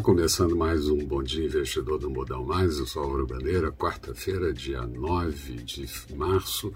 começando mais um Bom Dia Investidor do Modal Mais, eu sou Álvaro Bandeira, quarta-feira, dia 9 de março,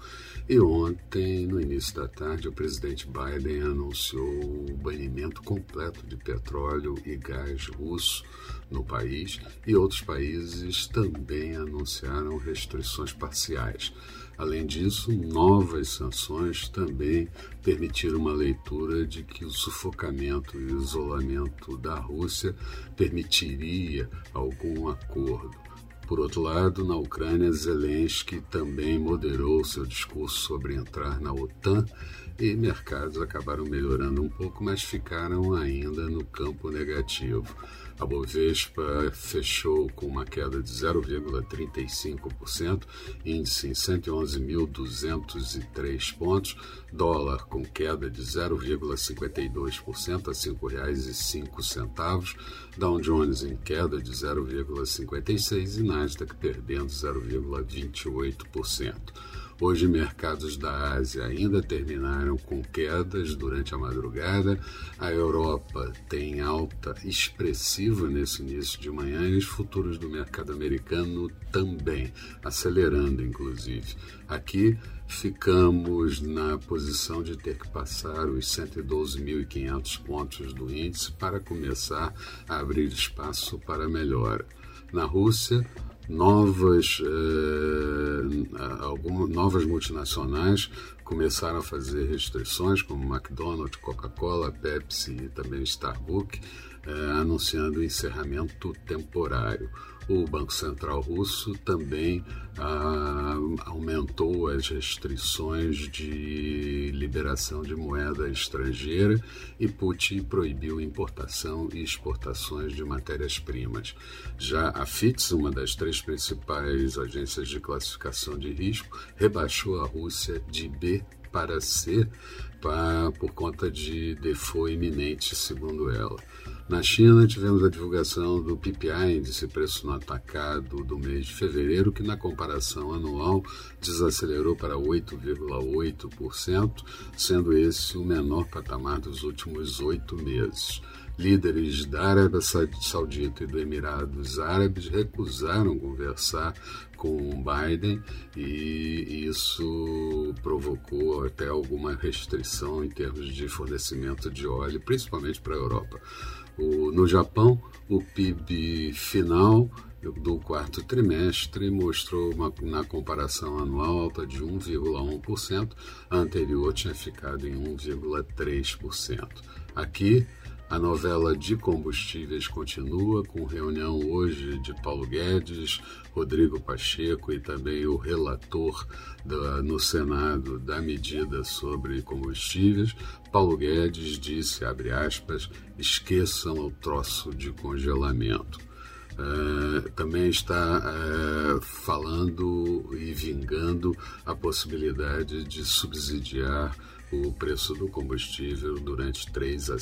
e ontem, no início da tarde, o presidente Biden anunciou o banimento completo de petróleo e gás russo no país, e outros países também anunciaram restrições parciais. Além disso, novas sanções também permitiram uma leitura de que o sufocamento e o isolamento da Rússia permitiria algum acordo. Por outro lado, na Ucrânia, Zelensky também moderou seu discurso sobre entrar na OTAN e mercados acabaram melhorando um pouco, mas ficaram ainda no campo negativo. A Bovespa fechou com uma queda de 0,35%, índice em 111.203 pontos, dólar com queda de 0,52% a R$ 5,05, Dow Jones em queda de 0,56% e Nasdaq perdendo 0,28%. Hoje, mercados da Ásia ainda terminaram com quedas durante a madrugada. A Europa tem alta expressiva nesse início de manhã e os futuros do mercado americano também, acelerando inclusive. Aqui ficamos na posição de ter que passar os 112.500 pontos do índice para começar a abrir espaço para melhora. Na Rússia, novas, eh, algumas novas multinacionais começaram a fazer restrições, como McDonald's, Coca-Cola, Pepsi e também Starbucks, anunciando o encerramento temporário. O Banco Central Russo também ah, aumentou as restrições de liberação de moeda estrangeira e Putin proibiu importação e exportações de matérias-primas. Já a FITS, uma das três principais agências de classificação de risco, rebaixou a Rússia de B para C pra, por conta de default iminente, segundo ela. Na China, tivemos a divulgação do PPI, índice preço no atacado do mês de fevereiro, que na comparação anual desacelerou para 8,8%, sendo esse o menor patamar dos últimos oito meses. Líderes da Arábia Saudita e do Emirados Árabes recusaram conversar com Biden e isso provocou até alguma restrição em termos de fornecimento de óleo, principalmente para a Europa. O, no Japão, o PIB final do quarto trimestre mostrou uma, na comparação anual alta de 1,1%, a anterior tinha ficado em 1,3%. Aqui, a novela de combustíveis continua, com reunião hoje de Paulo Guedes, Rodrigo Pacheco e também o relator da, no Senado da medida sobre combustíveis. Paulo Guedes disse, abre aspas, esqueçam o troço de congelamento. Uh, também está uh, falando e vingando a possibilidade de subsidiar o preço do combustível durante três a